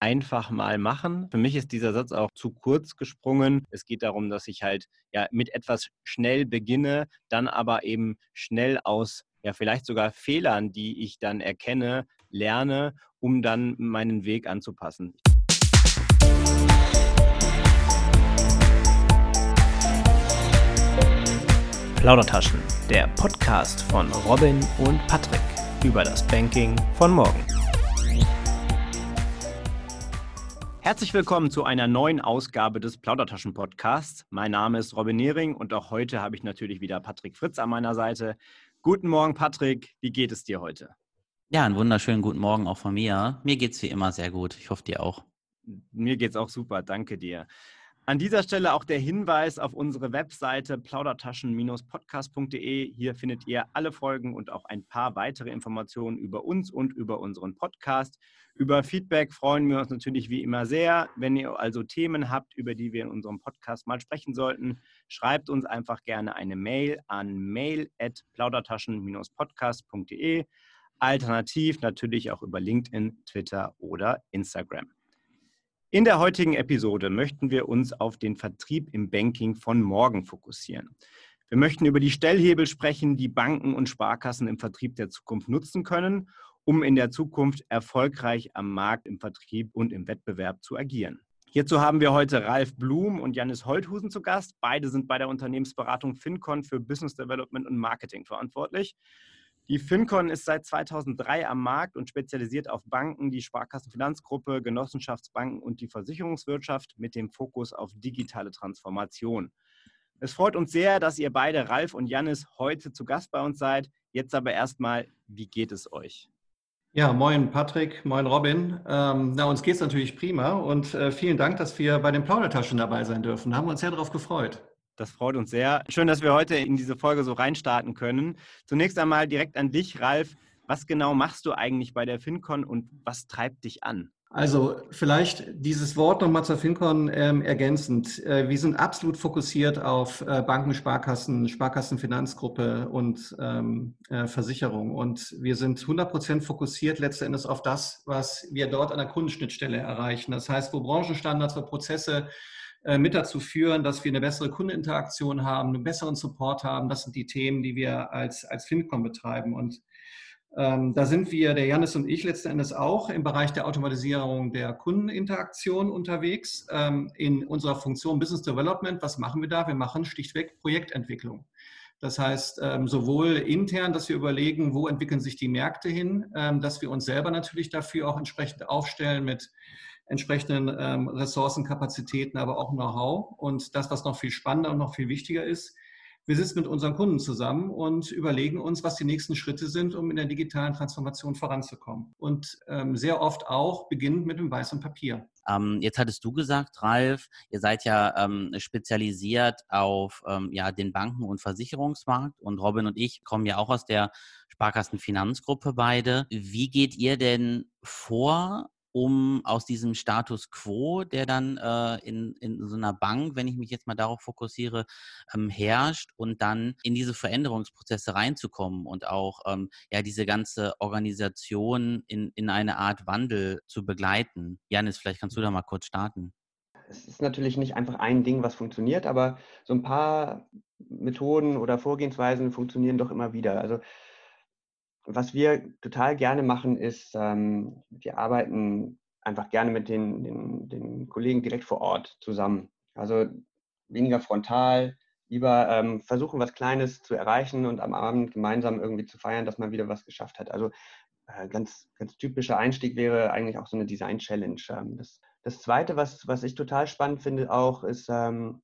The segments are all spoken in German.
einfach mal machen. Für mich ist dieser Satz auch zu kurz gesprungen. Es geht darum, dass ich halt ja mit etwas schnell beginne, dann aber eben schnell aus ja vielleicht sogar Fehlern, die ich dann erkenne, lerne, um dann meinen Weg anzupassen. Plaudertaschen, der Podcast von Robin und Patrick über das Banking von morgen. Herzlich willkommen zu einer neuen Ausgabe des Plaudertaschen-Podcasts. Mein Name ist Robin Nehring und auch heute habe ich natürlich wieder Patrick Fritz an meiner Seite. Guten Morgen, Patrick. Wie geht es dir heute? Ja, einen wunderschönen guten Morgen auch von mir. Mir geht es wie immer sehr gut. Ich hoffe, dir auch. Mir geht es auch super. Danke dir. An dieser Stelle auch der Hinweis auf unsere Webseite plaudertaschen-podcast.de. Hier findet ihr alle Folgen und auch ein paar weitere Informationen über uns und über unseren Podcast. Über Feedback freuen wir uns natürlich wie immer sehr. Wenn ihr also Themen habt, über die wir in unserem Podcast mal sprechen sollten, schreibt uns einfach gerne eine Mail an mail@plaudertaschen-podcast.de. Alternativ natürlich auch über LinkedIn, Twitter oder Instagram. In der heutigen Episode möchten wir uns auf den Vertrieb im Banking von morgen fokussieren. Wir möchten über die Stellhebel sprechen, die Banken und Sparkassen im Vertrieb der Zukunft nutzen können, um in der Zukunft erfolgreich am Markt, im Vertrieb und im Wettbewerb zu agieren. Hierzu haben wir heute Ralf Blum und Janis Holthusen zu Gast. Beide sind bei der Unternehmensberatung FinCon für Business Development und Marketing verantwortlich. Die FinCon ist seit 2003 am Markt und spezialisiert auf Banken, die Sparkassenfinanzgruppe, Genossenschaftsbanken und die Versicherungswirtschaft mit dem Fokus auf digitale Transformation. Es freut uns sehr, dass ihr beide, Ralf und Jannis, heute zu Gast bei uns seid. Jetzt aber erstmal, wie geht es euch? Ja, moin Patrick, moin Robin. Ähm, na, uns geht es natürlich prima und äh, vielen Dank, dass wir bei den Plaudertaschen dabei sein dürfen. Haben wir uns sehr darauf gefreut. Das freut uns sehr. Schön, dass wir heute in diese Folge so reinstarten können. Zunächst einmal direkt an dich, Ralf. Was genau machst du eigentlich bei der FinCon und was treibt dich an? Also vielleicht dieses Wort nochmal zur FinCon ähm, ergänzend. Äh, wir sind absolut fokussiert auf äh, Banken, Sparkassen, Sparkassenfinanzgruppe und ähm, äh, Versicherung. Und wir sind 100 Prozent fokussiert letztendlich auf das, was wir dort an der Kundenschnittstelle erreichen. Das heißt, wo Branchenstandards, wo Prozesse mit dazu führen, dass wir eine bessere Kundeninteraktion haben, einen besseren Support haben. Das sind die Themen, die wir als, als FinCom betreiben. Und ähm, da sind wir, der Janis und ich letzten Endes auch im Bereich der Automatisierung der Kundeninteraktion unterwegs. Ähm, in unserer Funktion Business Development, was machen wir da? Wir machen schlichtweg Projektentwicklung. Das heißt, ähm, sowohl intern, dass wir überlegen, wo entwickeln sich die Märkte hin, ähm, dass wir uns selber natürlich dafür auch entsprechend aufstellen mit entsprechenden ähm, Ressourcen, Kapazitäten, aber auch Know-how. Und das, was noch viel spannender und noch viel wichtiger ist, wir sitzen mit unseren Kunden zusammen und überlegen uns, was die nächsten Schritte sind, um in der digitalen Transformation voranzukommen. Und ähm, sehr oft auch beginnend mit dem weißen Papier. Ähm, jetzt hattest du gesagt, Ralf, ihr seid ja ähm, spezialisiert auf ähm, ja, den Banken- und Versicherungsmarkt und Robin und ich kommen ja auch aus der Sparkassenfinanzgruppe beide. Wie geht ihr denn vor, um aus diesem Status quo, der dann äh, in, in so einer Bank, wenn ich mich jetzt mal darauf fokussiere, ähm, herrscht und dann in diese Veränderungsprozesse reinzukommen und auch ähm, ja diese ganze Organisation in, in eine Art Wandel zu begleiten. Janis, vielleicht kannst du da mal kurz starten. Es ist natürlich nicht einfach ein Ding, was funktioniert, aber so ein paar Methoden oder Vorgehensweisen funktionieren doch immer wieder. Also was wir total gerne machen, ist, ähm, wir arbeiten einfach gerne mit den, den, den, Kollegen direkt vor Ort zusammen. Also weniger frontal, lieber ähm, versuchen, was Kleines zu erreichen und am Abend gemeinsam irgendwie zu feiern, dass man wieder was geschafft hat. Also äh, ganz, ganz typischer Einstieg wäre eigentlich auch so eine Design-Challenge. Ähm, das, das Zweite, was, was ich total spannend finde auch, ist, ähm,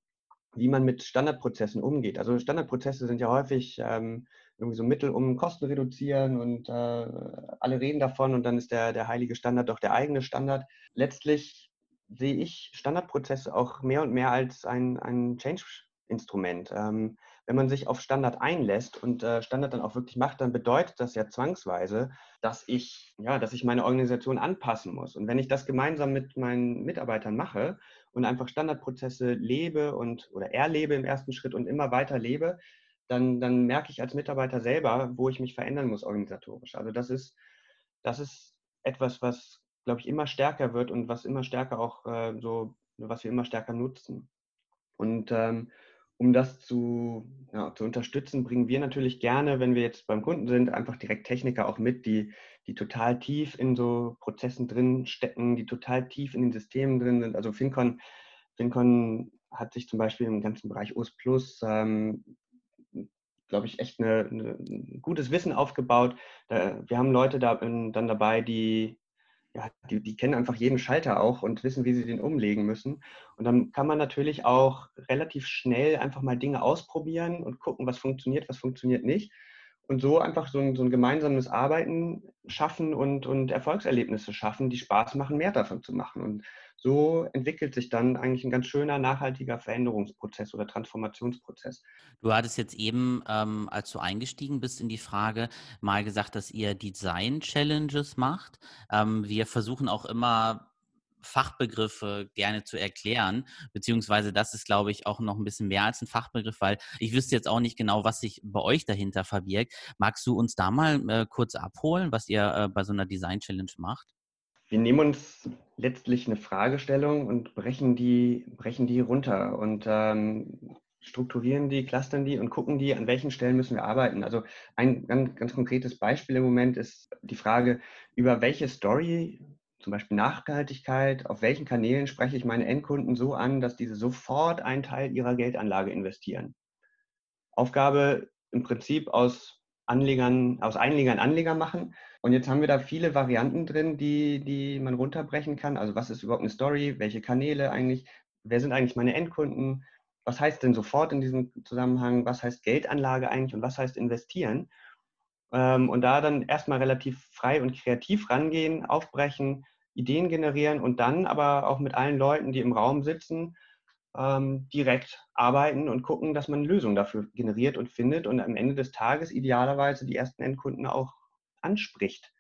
wie man mit Standardprozessen umgeht. Also Standardprozesse sind ja häufig ähm, irgendwie so Mittel, um Kosten reduzieren und äh, alle reden davon und dann ist der, der heilige Standard doch der eigene Standard. Letztlich sehe ich Standardprozesse auch mehr und mehr als ein, ein Change-Instrument. Ähm, wenn man sich auf Standard einlässt und äh, Standard dann auch wirklich macht, dann bedeutet das ja zwangsweise, dass ich, ja, dass ich meine Organisation anpassen muss. Und wenn ich das gemeinsam mit meinen Mitarbeitern mache und einfach Standardprozesse lebe und oder erlebe im ersten Schritt und immer weiter lebe, dann, dann merke ich als Mitarbeiter selber, wo ich mich verändern muss organisatorisch. Also das ist, das ist etwas, was glaube ich, immer stärker wird und was immer stärker auch äh, so, was wir immer stärker nutzen. Und ähm, um das zu, ja, zu unterstützen, bringen wir natürlich gerne, wenn wir jetzt beim Kunden sind, einfach direkt Techniker auch mit, die, die total tief in so Prozessen drin stecken, die total tief in den Systemen drin sind. Also FinCon, FinCon hat sich zum Beispiel im ganzen Bereich OS Plus, ähm, glaube ich, echt ein gutes Wissen aufgebaut. Da, wir haben Leute da, dann dabei, die ja, die, die kennen einfach jeden Schalter auch und wissen, wie sie den umlegen müssen. Und dann kann man natürlich auch relativ schnell einfach mal Dinge ausprobieren und gucken, was funktioniert, was funktioniert nicht. Und so einfach so ein, so ein gemeinsames Arbeiten schaffen und, und Erfolgserlebnisse schaffen, die Spaß machen, mehr davon zu machen. Und so entwickelt sich dann eigentlich ein ganz schöner, nachhaltiger Veränderungsprozess oder Transformationsprozess. Du hattest jetzt eben, ähm, als du eingestiegen bist in die Frage, mal gesagt, dass ihr Design-Challenges macht. Ähm, wir versuchen auch immer Fachbegriffe gerne zu erklären, beziehungsweise das ist, glaube ich, auch noch ein bisschen mehr als ein Fachbegriff, weil ich wüsste jetzt auch nicht genau, was sich bei euch dahinter verbirgt. Magst du uns da mal äh, kurz abholen, was ihr äh, bei so einer Design Challenge macht? wir nehmen uns letztlich eine Fragestellung und brechen die, brechen die runter und ähm, strukturieren die, clustern die und gucken die, an welchen Stellen müssen wir arbeiten. Also ein ganz, ganz konkretes Beispiel im Moment ist die Frage, über welche Story, zum Beispiel Nachhaltigkeit, auf welchen Kanälen spreche ich meine Endkunden so an, dass diese sofort einen Teil ihrer Geldanlage investieren. Aufgabe im Prinzip aus Anlegern, aus Einlegern Anleger machen und jetzt haben wir da viele Varianten drin, die, die man runterbrechen kann. Also was ist überhaupt eine Story? Welche Kanäle eigentlich? Wer sind eigentlich meine Endkunden? Was heißt denn sofort in diesem Zusammenhang? Was heißt Geldanlage eigentlich und was heißt investieren? Ähm, und da dann erstmal relativ frei und kreativ rangehen, aufbrechen, Ideen generieren und dann aber auch mit allen Leuten, die im Raum sitzen, ähm, direkt arbeiten und gucken, dass man Lösungen dafür generiert und findet und am Ende des Tages idealerweise die ersten Endkunden auch anspricht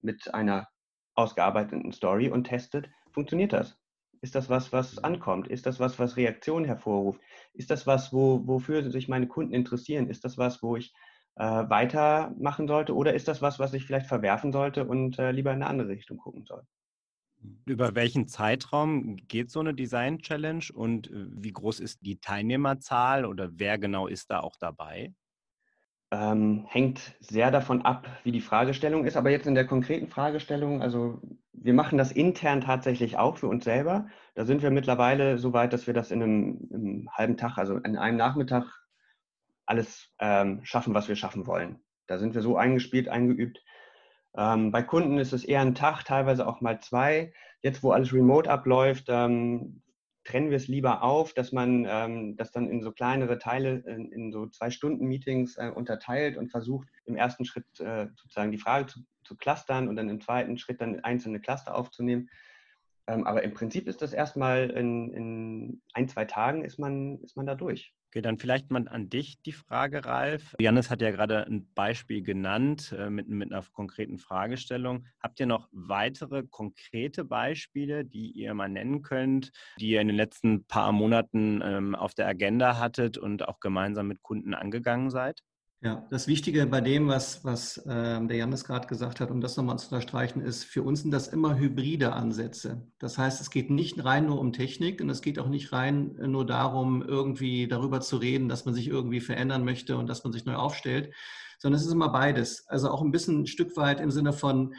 mit einer ausgearbeiteten Story und testet, funktioniert das? Ist das was, was ankommt? Ist das was, was Reaktionen hervorruft? Ist das was, wo, wofür sich meine Kunden interessieren? Ist das was, wo ich äh, weitermachen sollte? Oder ist das was, was ich vielleicht verwerfen sollte und äh, lieber in eine andere Richtung gucken soll? Über welchen Zeitraum geht so eine Design Challenge und äh, wie groß ist die Teilnehmerzahl oder wer genau ist da auch dabei? Ähm, hängt sehr davon ab, wie die Fragestellung ist. Aber jetzt in der konkreten Fragestellung, also wir machen das intern tatsächlich auch für uns selber. Da sind wir mittlerweile so weit, dass wir das in einem, einem halben Tag, also in einem Nachmittag, alles ähm, schaffen, was wir schaffen wollen. Da sind wir so eingespielt, eingeübt. Ähm, bei Kunden ist es eher ein Tag, teilweise auch mal zwei. Jetzt, wo alles remote abläuft, ähm, trennen wir es lieber auf, dass man ähm, das dann in so kleinere Teile, in, in so Zwei-Stunden-Meetings äh, unterteilt und versucht, im ersten Schritt äh, sozusagen die Frage zu, zu clustern und dann im zweiten Schritt dann einzelne Cluster aufzunehmen. Ähm, aber im Prinzip ist das erstmal in, in ein, zwei Tagen ist man, ist man da durch. Okay, dann vielleicht mal an dich die Frage, Ralf. Janis hat ja gerade ein Beispiel genannt äh, mit, mit einer konkreten Fragestellung. Habt ihr noch weitere konkrete Beispiele, die ihr mal nennen könnt, die ihr in den letzten paar Monaten ähm, auf der Agenda hattet und auch gemeinsam mit Kunden angegangen seid? Ja, das Wichtige bei dem, was, was ähm, der Janis gerade gesagt hat, um das nochmal zu unterstreichen, ist, für uns sind das immer hybride Ansätze. Das heißt, es geht nicht rein nur um Technik und es geht auch nicht rein nur darum, irgendwie darüber zu reden, dass man sich irgendwie verändern möchte und dass man sich neu aufstellt, sondern es ist immer beides. Also auch ein bisschen ein Stück weit im Sinne von,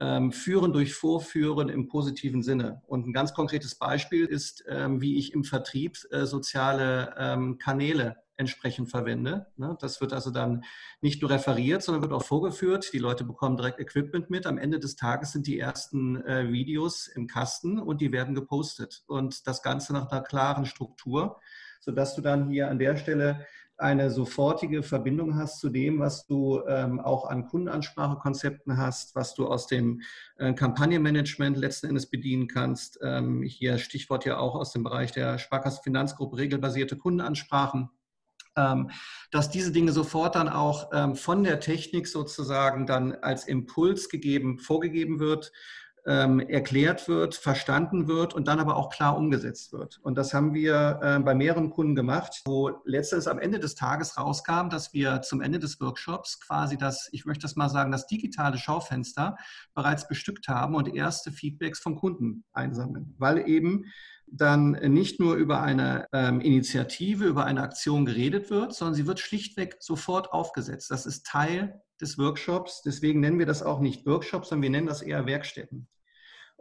ähm, führen durch Vorführen im positiven Sinne. Und ein ganz konkretes Beispiel ist, ähm, wie ich im Vertrieb äh, soziale ähm, Kanäle entsprechend verwende. Ne? Das wird also dann nicht nur referiert, sondern wird auch vorgeführt. Die Leute bekommen direkt Equipment mit. Am Ende des Tages sind die ersten äh, Videos im Kasten und die werden gepostet. Und das Ganze nach einer klaren Struktur, sodass du dann hier an der Stelle eine sofortige Verbindung hast zu dem, was du ähm, auch an Kundenansprachekonzepten hast, was du aus dem äh, Kampagnenmanagement letzten Endes bedienen kannst. Ähm, hier Stichwort ja auch aus dem Bereich der Sparkassenfinanzgruppe regelbasierte Kundenansprachen dass diese Dinge sofort dann auch ähm, von der Technik sozusagen dann als Impuls gegeben, vorgegeben wird, ähm, erklärt wird, verstanden wird und dann aber auch klar umgesetzt wird. Und das haben wir bei mehreren Kunden gemacht, wo letztens am Ende des Tages rauskam, dass wir zum Ende des Workshops quasi das, ich möchte das mal sagen, das digitale Schaufenster bereits bestückt haben und erste Feedbacks vom Kunden einsammeln, weil eben dann nicht nur über eine ähm, Initiative, über eine Aktion geredet wird, sondern sie wird schlichtweg sofort aufgesetzt. Das ist Teil des Workshops. Deswegen nennen wir das auch nicht Workshops, sondern wir nennen das eher Werkstätten.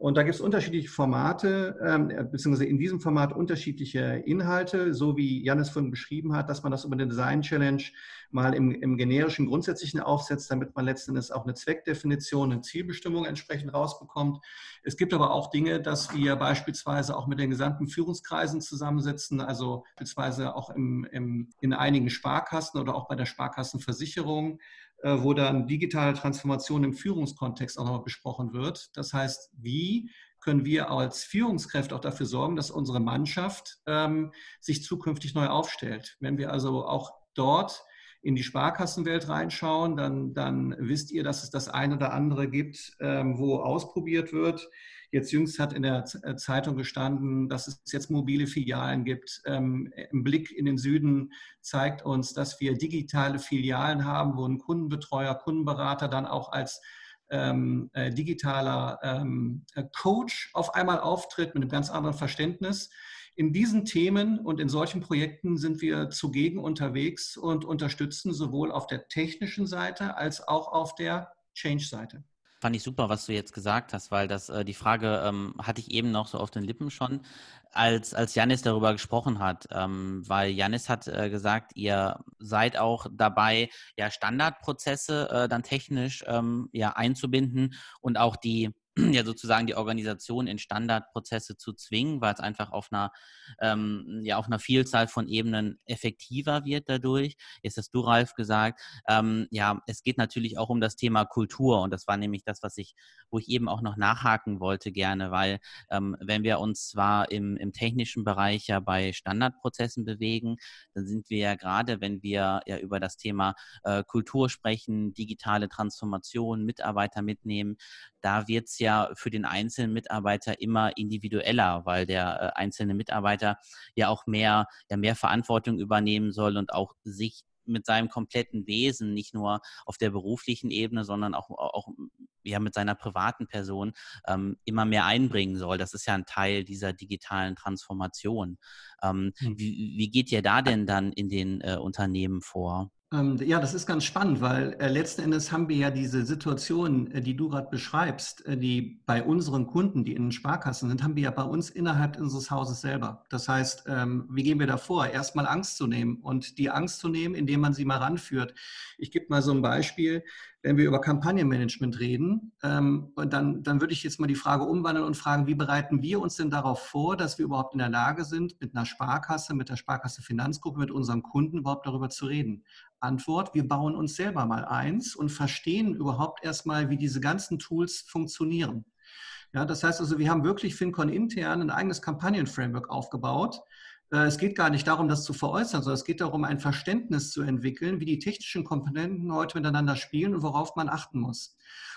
Und da gibt es unterschiedliche Formate, ähm, beziehungsweise in diesem Format unterschiedliche Inhalte, so wie Janis vorhin beschrieben hat, dass man das über eine Design Challenge mal im, im generischen Grundsätzlichen aufsetzt, damit man letztendlich auch eine Zweckdefinition, eine Zielbestimmung entsprechend rausbekommt. Es gibt aber auch Dinge, dass wir beispielsweise auch mit den gesamten Führungskreisen zusammensetzen, also beispielsweise auch im, im, in einigen Sparkassen oder auch bei der Sparkassenversicherung äh, wo dann digitale Transformation im Führungskontext auch noch besprochen wird. Das heißt, wie können wir als Führungskräfte auch dafür sorgen, dass unsere Mannschaft ähm, sich zukünftig neu aufstellt. Wenn wir also auch dort in die Sparkassenwelt reinschauen, dann, dann wisst ihr, dass es das eine oder andere gibt, ähm, wo ausprobiert wird. Jetzt jüngst hat in der äh, Zeitung gestanden, dass es jetzt mobile Filialen gibt. Ähm, Ein Blick in den Süden zeigt uns, dass wir digitale Filialen haben, wo ein Kundenbetreuer, Kundenberater dann auch als ähm, äh, digitaler ähm, äh, Coach auf einmal auftritt mit einem ganz anderen Verständnis. In diesen Themen und in solchen Projekten sind wir zugegen unterwegs und unterstützen sowohl auf der technischen Seite als auch auf der Change-Seite. Fand ich super, was du jetzt gesagt hast, weil das äh, die Frage ähm, hatte ich eben noch so auf den Lippen schon, als als Janis darüber gesprochen hat, ähm, weil Janis hat äh, gesagt, ihr seid auch dabei, ja Standardprozesse äh, dann technisch ähm, ja einzubinden und auch die ja sozusagen die Organisation in Standardprozesse zu zwingen, weil es einfach auf einer, ähm, ja, auf einer Vielzahl von Ebenen effektiver wird dadurch. Jetzt hast du, Ralf, gesagt, ähm, ja, es geht natürlich auch um das Thema Kultur und das war nämlich das, was ich, wo ich eben auch noch nachhaken wollte gerne, weil ähm, wenn wir uns zwar im, im technischen Bereich ja bei Standardprozessen bewegen, dann sind wir ja gerade, wenn wir ja über das Thema äh, Kultur sprechen, digitale Transformation, Mitarbeiter mitnehmen, da wird es ja für den einzelnen Mitarbeiter immer individueller, weil der äh, einzelne Mitarbeiter ja auch mehr, ja mehr Verantwortung übernehmen soll und auch sich mit seinem kompletten Wesen, nicht nur auf der beruflichen Ebene, sondern auch, auch ja, mit seiner privaten Person ähm, immer mehr einbringen soll. Das ist ja ein Teil dieser digitalen Transformation. Ähm, hm. wie, wie geht ihr da denn dann in den äh, Unternehmen vor? Ähm, ja, das ist ganz spannend, weil äh, letzten Endes haben wir ja diese Situation, äh, die du gerade beschreibst, äh, die bei unseren Kunden, die in den Sparkassen sind, haben wir ja bei uns innerhalb unseres Hauses selber. Das heißt, ähm, wie gehen wir da vor? Erstmal Angst zu nehmen und die Angst zu nehmen, indem man sie mal ranführt. Ich gebe mal so ein Beispiel wenn wir über Kampagnenmanagement reden, ähm, dann, dann würde ich jetzt mal die Frage umwandeln und fragen, wie bereiten wir uns denn darauf vor, dass wir überhaupt in der Lage sind, mit einer Sparkasse, mit der Sparkasse Finanzgruppe, mit unseren Kunden überhaupt darüber zu reden? Antwort, wir bauen uns selber mal eins und verstehen überhaupt erstmal, wie diese ganzen Tools funktionieren. Ja, das heißt also, wir haben wirklich FinCon intern ein eigenes Kampagnenframework aufgebaut, es geht gar nicht darum, das zu veräußern, sondern es geht darum, ein Verständnis zu entwickeln, wie die technischen Komponenten heute miteinander spielen und worauf man achten muss.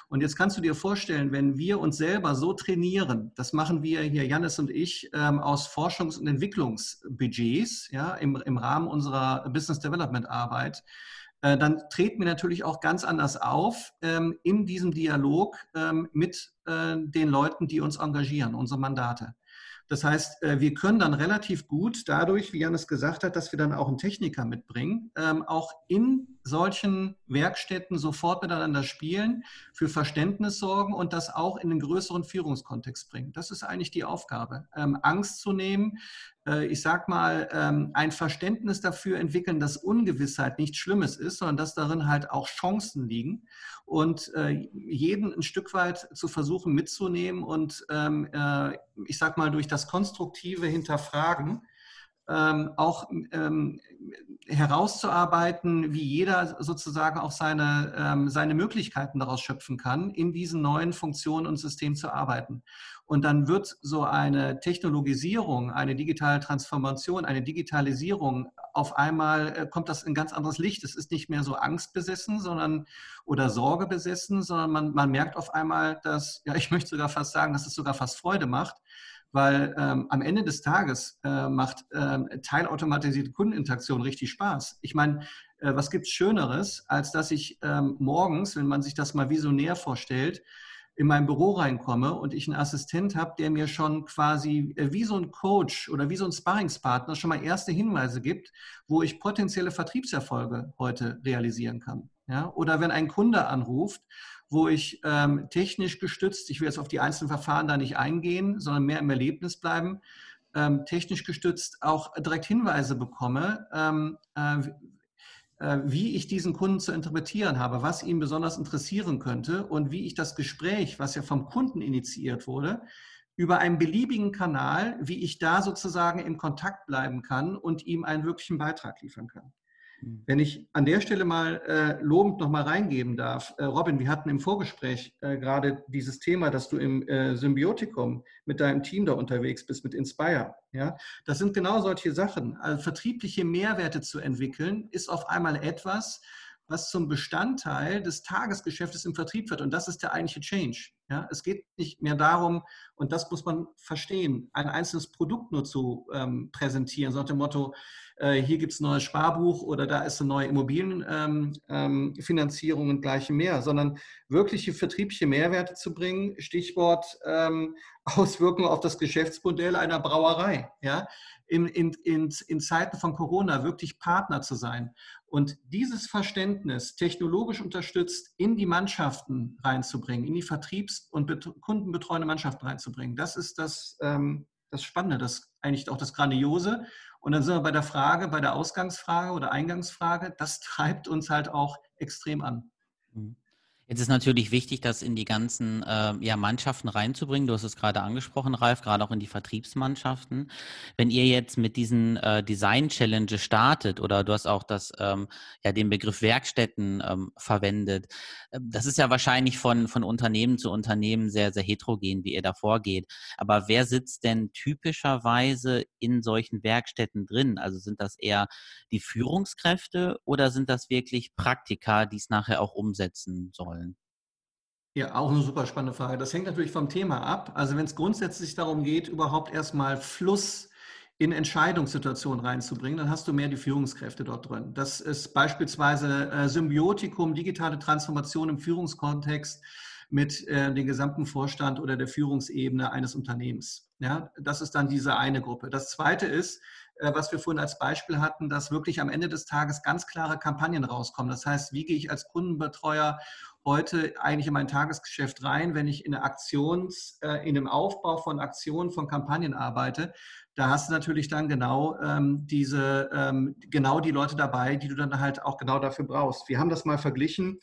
Und jetzt kannst du dir vorstellen, wenn wir uns selber so trainieren, das machen wir hier, Jannis und ich, ähm, aus Forschungs- und Entwicklungsbudgets ja, im, im Rahmen unserer Business Development Arbeit, äh, dann treten wir natürlich auch ganz anders auf ähm, in diesem Dialog ähm, mit äh, den Leuten, die uns engagieren, unsere Mandate. Das heißt, äh, wir können dann relativ gut dadurch, wie Janis gesagt hat, dass wir dann auch einen Techniker mitbringen, ähm, auch in solchen Werkstätten sofort miteinander spielen, für Verständnis sorgen und das auch in den größeren Führungskontext bringen. Das ist eigentlich die Aufgabe, ähm, Angst zu nehmen, äh, ich sag mal, ähm, ein Verständnis dafür entwickeln, dass Ungewissheit nichts Schlimmes ist, sondern dass darin halt auch Chancen liegen und äh, jeden ein Stück weit zu versuchen mitzunehmen und ähm, äh, ich sag mal durch das konstruktive Hinterfragen ähm, auch ähm, herauszuarbeiten, wie jeder sozusagen auch seine, ähm, seine Möglichkeiten daraus schöpfen kann, in diesen neuen Funktionen und Systemen zu arbeiten. Und dann wird so eine Technologisierung, eine digitale Transformation, eine Digitalisierung auf einmal äh, kommt das in ganz anderes Licht. Es ist nicht mehr so angstbesessen, sondern oder Sorge besessen, sondern man, man merkt auf einmal, dass, ja, ich möchte sogar fast sagen, dass es sogar fast Freude macht, weil ähm, am Ende des Tages äh, macht ähm, teilautomatisierte Kundeninteraktion richtig Spaß. Ich meine, äh, was gibt es Schöneres, als dass ich ähm, morgens, wenn man sich das mal visionär vorstellt, in mein Büro reinkomme und ich einen Assistent habe, der mir schon quasi äh, wie so ein Coach oder wie so ein Sparringspartner schon mal erste Hinweise gibt, wo ich potenzielle Vertriebserfolge heute realisieren kann. Ja? Oder wenn ein Kunde anruft, wo ich ähm, technisch gestützt, ich will jetzt auf die einzelnen Verfahren da nicht eingehen, sondern mehr im Erlebnis bleiben, ähm, technisch gestützt auch direkt Hinweise bekomme, ähm, äh, wie ich diesen Kunden zu interpretieren habe, was ihn besonders interessieren könnte und wie ich das Gespräch, was ja vom Kunden initiiert wurde, über einen beliebigen Kanal, wie ich da sozusagen in Kontakt bleiben kann und ihm einen wirklichen Beitrag liefern kann. Wenn ich an der Stelle mal äh, lobend noch mal reingeben darf, äh, Robin, wir hatten im Vorgespräch äh, gerade dieses Thema, dass du im äh, Symbiotikum mit deinem Team da unterwegs bist, mit Inspire. Ja, das sind genau solche Sachen. Also vertriebliche Mehrwerte zu entwickeln, ist auf einmal etwas, was zum Bestandteil des Tagesgeschäftes im Vertrieb wird. Und das ist der eigentliche Change. Ja, es geht nicht mehr darum, und das muss man verstehen, ein einzelnes Produkt nur zu ähm, präsentieren, so nach dem Motto, äh, hier gibt es ein neues Sparbuch oder da ist eine neue Immobilienfinanzierung ähm, ähm, und gleiche mehr, sondern wirkliche vertriebliche Mehrwerte zu bringen, Stichwort ähm, Auswirkungen auf das Geschäftsmodell einer Brauerei. Ja? In, in, in, in Zeiten von Corona wirklich Partner zu sein. Und dieses Verständnis technologisch unterstützt in die Mannschaften reinzubringen, in die Vertriebs- und kundenbetreuende Mannschaften reinzubringen, das ist das, ähm, das Spannende, das eigentlich auch das Grandiose. Und dann sind wir bei der Frage, bei der Ausgangsfrage oder Eingangsfrage, das treibt uns halt auch extrem an. Mhm. Jetzt ist natürlich wichtig, das in die ganzen äh, ja, Mannschaften reinzubringen. Du hast es gerade angesprochen, Ralf, gerade auch in die Vertriebsmannschaften. Wenn ihr jetzt mit diesen äh, Design-Challenge startet oder du hast auch das, ähm, ja, den Begriff Werkstätten ähm, verwendet, äh, das ist ja wahrscheinlich von, von Unternehmen zu Unternehmen sehr, sehr heterogen, wie ihr da vorgeht. Aber wer sitzt denn typischerweise in solchen Werkstätten drin? Also sind das eher die Führungskräfte oder sind das wirklich Praktika, die es nachher auch umsetzen sollen? Ja, auch eine super spannende Frage. Das hängt natürlich vom Thema ab. Also wenn es grundsätzlich darum geht, überhaupt erstmal Fluss in Entscheidungssituationen reinzubringen, dann hast du mehr die Führungskräfte dort drin. Das ist beispielsweise äh, Symbiotikum, digitale Transformation im Führungskontext mit äh, dem gesamten Vorstand oder der Führungsebene eines Unternehmens. Ja, das ist dann diese eine Gruppe. Das zweite ist, äh, was wir vorhin als Beispiel hatten, dass wirklich am Ende des Tages ganz klare Kampagnen rauskommen. Das heißt, wie gehe ich als Kundenbetreuer heute eigentlich in mein Tagesgeschäft rein, wenn ich in Aktions, äh, in dem Aufbau von Aktionen, von Kampagnen arbeite, da hast du natürlich dann genau ähm, diese, ähm, genau die Leute dabei, die du dann halt auch genau dafür brauchst. Wir haben das mal verglichen.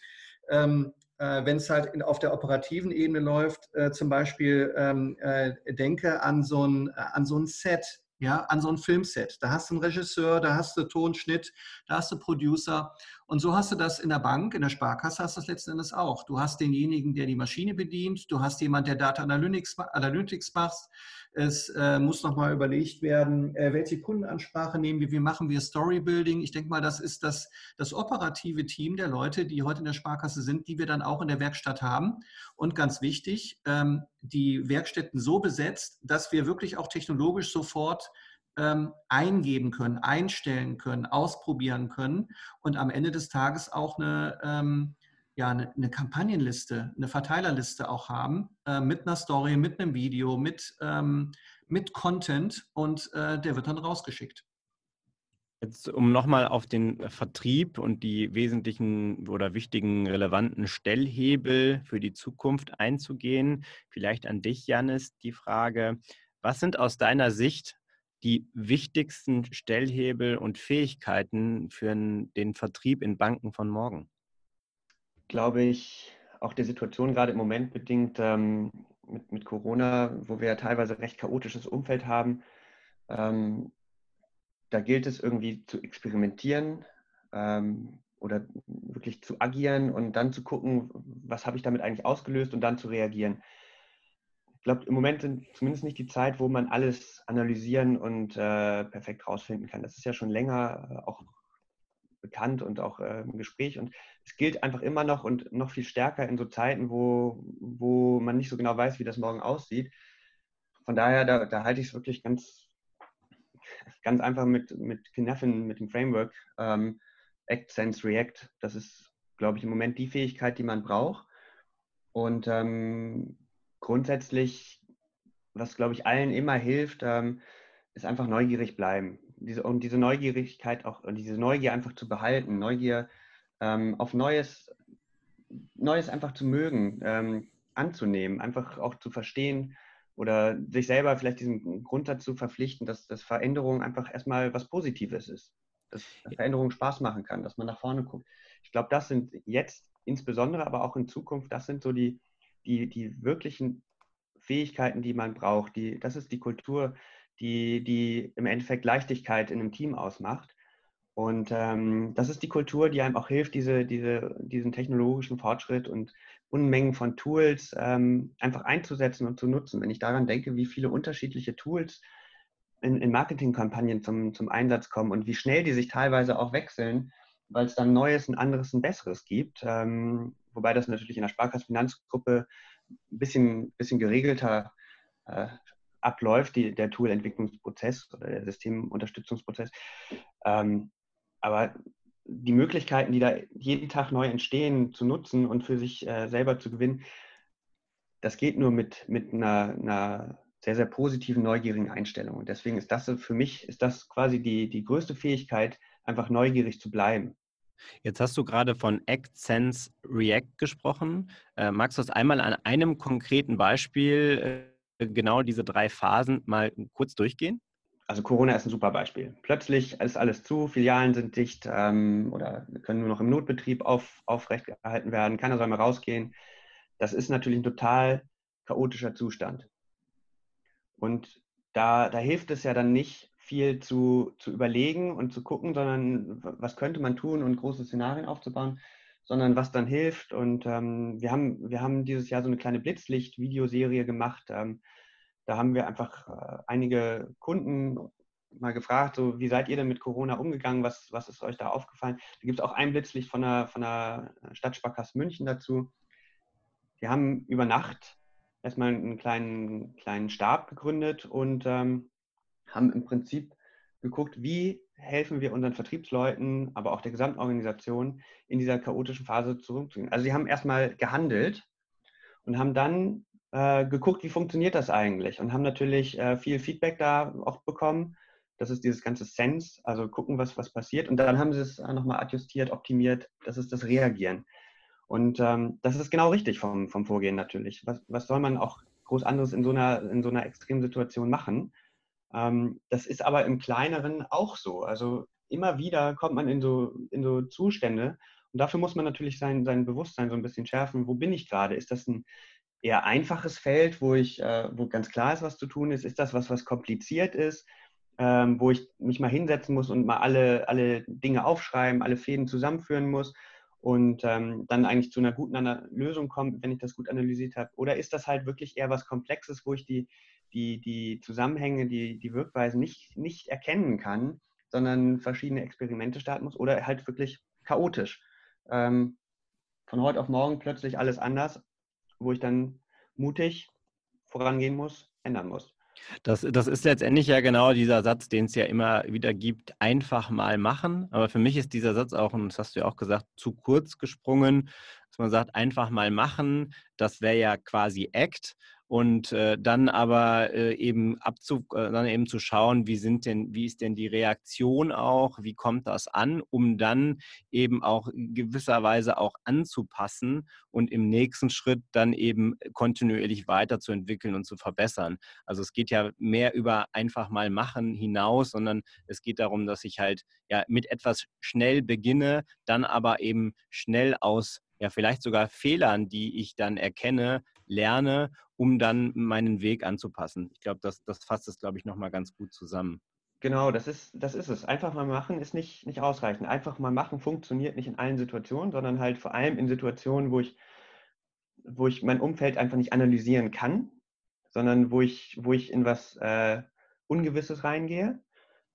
Ähm, äh, wenn es halt in, auf der operativen Ebene läuft, äh, zum Beispiel ähm, äh, denke an so ein, äh, an so ein Set, ja, an so ein Filmset. Da hast du einen Regisseur, da hast du Tonschnitt, da hast du Producer. Und so hast du das in der Bank, in der Sparkasse hast du das letzten Endes auch. Du hast denjenigen, der die Maschine bedient, du hast jemanden, der Data Analytics, Analytics macht. Es äh, muss nochmal überlegt werden, äh, welche Kundenansprache nehmen wir, wie machen wir Storybuilding. Ich denke mal, das ist das, das operative Team der Leute, die heute in der Sparkasse sind, die wir dann auch in der Werkstatt haben. Und ganz wichtig, ähm, die Werkstätten so besetzt, dass wir wirklich auch technologisch sofort ähm, eingeben können, einstellen können, ausprobieren können und am Ende des Tages auch eine, ähm, ja, eine, eine, Kampagnenliste, eine Verteilerliste auch haben äh, mit einer Story, mit einem Video, mit, ähm, mit Content und äh, der wird dann rausgeschickt. Jetzt, um nochmal auf den Vertrieb und die wesentlichen oder wichtigen relevanten Stellhebel für die Zukunft einzugehen, vielleicht an dich, Janis, die Frage, was sind aus deiner Sicht die wichtigsten Stellhebel und Fähigkeiten für den Vertrieb in Banken von morgen? Glaube ich, auch der Situation gerade im Moment bedingt ähm, mit, mit Corona, wo wir ja teilweise recht chaotisches Umfeld haben. Ähm, da gilt es irgendwie zu experimentieren ähm, oder wirklich zu agieren und dann zu gucken, was habe ich damit eigentlich ausgelöst und dann zu reagieren ich glaube, im Moment sind zumindest nicht die Zeit, wo man alles analysieren und äh, perfekt rausfinden kann. Das ist ja schon länger äh, auch bekannt und auch äh, im Gespräch. Und es gilt einfach immer noch und noch viel stärker in so Zeiten, wo, wo man nicht so genau weiß, wie das morgen aussieht. Von daher, da, da halte ich es wirklich ganz, ganz einfach mit, mit Kinefin, mit dem Framework. Ähm, Act, Sense, React. Das ist, glaube ich, im Moment die Fähigkeit, die man braucht. Und ähm, grundsätzlich, was, glaube ich, allen immer hilft, ähm, ist einfach neugierig bleiben. Diese, und diese Neugierigkeit auch, diese Neugier einfach zu behalten, Neugier ähm, auf Neues, Neues einfach zu mögen, ähm, anzunehmen, einfach auch zu verstehen oder sich selber vielleicht diesen Grundsatz zu verpflichten, dass, dass Veränderung einfach erstmal was Positives ist, dass Veränderung Spaß machen kann, dass man nach vorne guckt. Ich glaube, das sind jetzt insbesondere, aber auch in Zukunft, das sind so die, die, die wirklichen Fähigkeiten, die man braucht. Die, das ist die Kultur, die, die im Endeffekt Leichtigkeit in einem Team ausmacht. Und ähm, das ist die Kultur, die einem auch hilft, diese, diese, diesen technologischen Fortschritt und Unmengen von Tools ähm, einfach einzusetzen und zu nutzen. Wenn ich daran denke, wie viele unterschiedliche Tools in, in Marketingkampagnen zum, zum Einsatz kommen und wie schnell die sich teilweise auch wechseln, weil es dann Neues, ein anderes, ein besseres gibt. Ähm, wobei das natürlich in der Sparkasse-Finanzgruppe ein bisschen, bisschen geregelter äh, abläuft, die, der Tool-Entwicklungsprozess oder der Systemunterstützungsprozess. Ähm, aber die Möglichkeiten, die da jeden Tag neu entstehen, zu nutzen und für sich äh, selber zu gewinnen, das geht nur mit, mit einer, einer, sehr, sehr positiven, neugierigen Einstellung. Und deswegen ist das für mich, ist das quasi die, die größte Fähigkeit, einfach neugierig zu bleiben. Jetzt hast du gerade von Act, Sense, React gesprochen. Äh, magst du das einmal an einem konkreten Beispiel äh, genau diese drei Phasen mal kurz durchgehen? Also Corona ist ein super Beispiel. Plötzlich ist alles zu, Filialen sind dicht ähm, oder können nur noch im Notbetrieb auf, aufrechtgehalten werden, keiner soll mehr rausgehen. Das ist natürlich ein total chaotischer Zustand. Und da, da hilft es ja dann nicht, viel zu, zu überlegen und zu gucken, sondern was könnte man tun und große Szenarien aufzubauen, sondern was dann hilft. Und ähm, wir, haben, wir haben dieses Jahr so eine kleine Blitzlicht-Videoserie gemacht. Ähm, da haben wir einfach äh, einige Kunden mal gefragt, so, wie seid ihr denn mit Corona umgegangen? Was, was ist euch da aufgefallen? Da gibt es auch ein Blitzlicht von der, von der Stadtsparkasse München dazu. Die haben über Nacht erstmal einen kleinen, kleinen Stab gegründet und ähm, haben im Prinzip geguckt, wie helfen wir unseren Vertriebsleuten, aber auch der Gesamtorganisation in dieser chaotischen Phase zurückzugehen. Also sie haben erstmal gehandelt und haben dann äh, geguckt, wie funktioniert das eigentlich und haben natürlich äh, viel Feedback da auch bekommen. Das ist dieses ganze Sense, also gucken, was, was passiert. Und dann haben sie es nochmal adjustiert, optimiert. Das ist das Reagieren. Und ähm, das ist genau richtig vom, vom Vorgehen natürlich. Was, was soll man auch groß anderes in so einer, in so einer Extremsituation machen? Ähm, das ist aber im Kleineren auch so. Also immer wieder kommt man in so, in so Zustände und dafür muss man natürlich sein, sein Bewusstsein so ein bisschen schärfen. Wo bin ich gerade? Ist das ein eher einfaches Feld, wo ich, äh, wo ganz klar ist, was zu tun ist? Ist das was, was kompliziert ist, ähm, wo ich mich mal hinsetzen muss und mal alle, alle Dinge aufschreiben, alle Fäden zusammenführen muss und ähm, dann eigentlich zu einer guten Lösung kommen, wenn ich das gut analysiert habe? Oder ist das halt wirklich eher was Komplexes, wo ich die, die, die Zusammenhänge, die, die Wirkweisen nicht, nicht erkennen kann, sondern verschiedene Experimente starten muss oder halt wirklich chaotisch. Ähm, von heute auf morgen plötzlich alles anders, wo ich dann mutig vorangehen muss, ändern muss. Das, das ist letztendlich ja genau dieser Satz, den es ja immer wieder gibt, einfach mal machen. Aber für mich ist dieser Satz auch, und das hast du ja auch gesagt, zu kurz gesprungen, dass man sagt, einfach mal machen, das wäre ja quasi Act und äh, dann aber äh, eben abzu, äh, dann eben zu schauen, wie sind denn, wie ist denn die Reaktion auch, wie kommt das an, um dann eben auch gewisserweise auch anzupassen und im nächsten Schritt dann eben kontinuierlich weiterzuentwickeln und zu verbessern. Also es geht ja mehr über einfach mal machen hinaus, sondern es geht darum, dass ich halt ja mit etwas schnell beginne, dann aber eben schnell aus ja vielleicht sogar Fehlern, die ich dann erkenne, lerne, um dann meinen Weg anzupassen. Ich glaube, das, das fasst es, glaube ich, nochmal ganz gut zusammen. Genau, das ist, das ist es. Einfach mal machen ist nicht, nicht ausreichend. Einfach mal machen funktioniert nicht in allen Situationen, sondern halt vor allem in Situationen, wo ich, wo ich mein Umfeld einfach nicht analysieren kann, sondern wo ich, wo ich in was äh, Ungewisses reingehe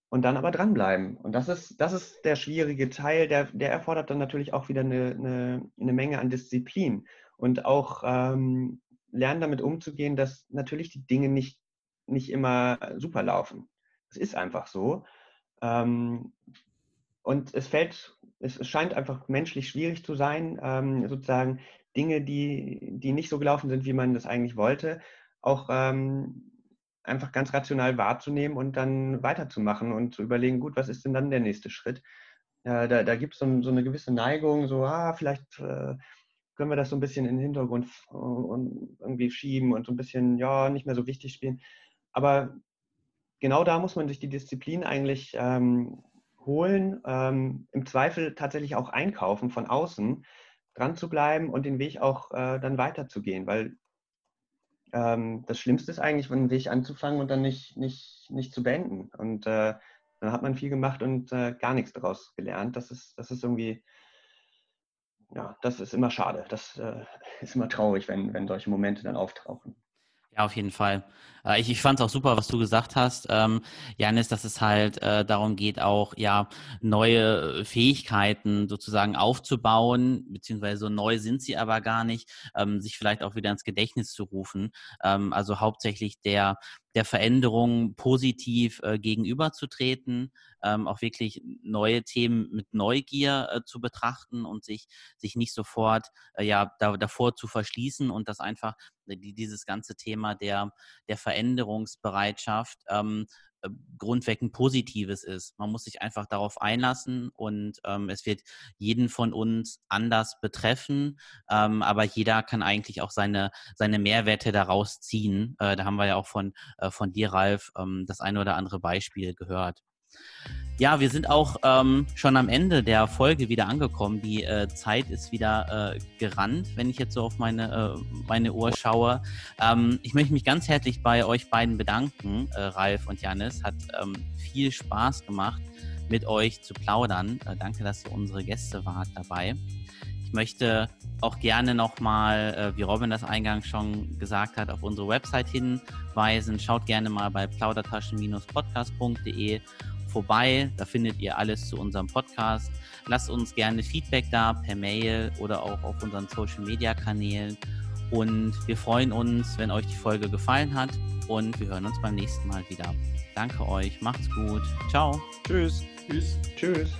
und dann aber dranbleiben. Und das ist, das ist der schwierige Teil, der, der erfordert dann natürlich auch wieder eine, eine, eine Menge an Disziplin und auch ähm, lernen damit umzugehen, dass natürlich die Dinge nicht, nicht immer super laufen. Es ist einfach so. Ähm, und es fällt, es scheint einfach menschlich schwierig zu sein, ähm, sozusagen Dinge, die, die nicht so gelaufen sind, wie man das eigentlich wollte, auch ähm, einfach ganz rational wahrzunehmen und dann weiterzumachen und zu überlegen, gut, was ist denn dann der nächste Schritt? Äh, da da gibt es so, so, eine gewisse Neigung, so, ah, vielleicht äh, können wir das so ein bisschen in den Hintergrund und irgendwie schieben und so ein bisschen, ja, nicht mehr so wichtig spielen. Aber genau da muss man sich die Disziplin eigentlich ähm, holen, ähm, im Zweifel tatsächlich auch einkaufen von außen, dran zu bleiben und den Weg auch äh, dann weiterzugehen, weil ähm, das Schlimmste ist eigentlich, einen Weg anzufangen und dann nicht, nicht, nicht zu beenden. Und äh, dann hat man viel gemacht und äh, gar nichts daraus gelernt. Das ist, das ist irgendwie, ja, das ist immer schade. Das äh, ist immer traurig, wenn, wenn solche Momente dann auftauchen. Ja, auf jeden Fall. Äh, ich, ich fand es auch super, was du gesagt hast, ähm, Janis, dass es halt äh, darum geht, auch ja neue Fähigkeiten sozusagen aufzubauen, beziehungsweise so neu sind sie aber gar nicht, ähm, sich vielleicht auch wieder ins Gedächtnis zu rufen. Ähm, also hauptsächlich der der Veränderung positiv äh, gegenüberzutreten, ähm, auch wirklich neue Themen mit Neugier äh, zu betrachten und sich, sich nicht sofort äh, ja, da, davor zu verschließen und das einfach, äh, die, dieses ganze Thema der, der Veränderungsbereitschaft ähm, äh, grundweg ein Positives ist. Man muss sich einfach darauf einlassen und ähm, es wird jeden von uns anders betreffen, ähm, aber jeder kann eigentlich auch seine, seine Mehrwerte daraus ziehen. Äh, da haben wir ja auch von, äh, von dir, Ralf, ähm, das eine oder andere Beispiel gehört. Ja, wir sind auch ähm, schon am Ende der Folge wieder angekommen. Die äh, Zeit ist wieder äh, gerannt, wenn ich jetzt so auf meine, äh, meine Uhr schaue. Ähm, ich möchte mich ganz herzlich bei euch beiden bedanken, äh, Ralf und Janis. Hat ähm, viel Spaß gemacht, mit euch zu plaudern. Äh, danke, dass ihr unsere Gäste wart dabei. Ich möchte auch gerne nochmal, äh, wie Robin das eingangs schon gesagt hat, auf unsere Website hinweisen. Schaut gerne mal bei plaudertaschen-podcast.de vorbei. Da findet ihr alles zu unserem Podcast. Lasst uns gerne Feedback da per Mail oder auch auf unseren Social Media Kanälen. Und wir freuen uns, wenn euch die Folge gefallen hat. Und wir hören uns beim nächsten Mal wieder. Danke euch. Macht's gut. Ciao. Tschüss. Tschüss. Tschüss.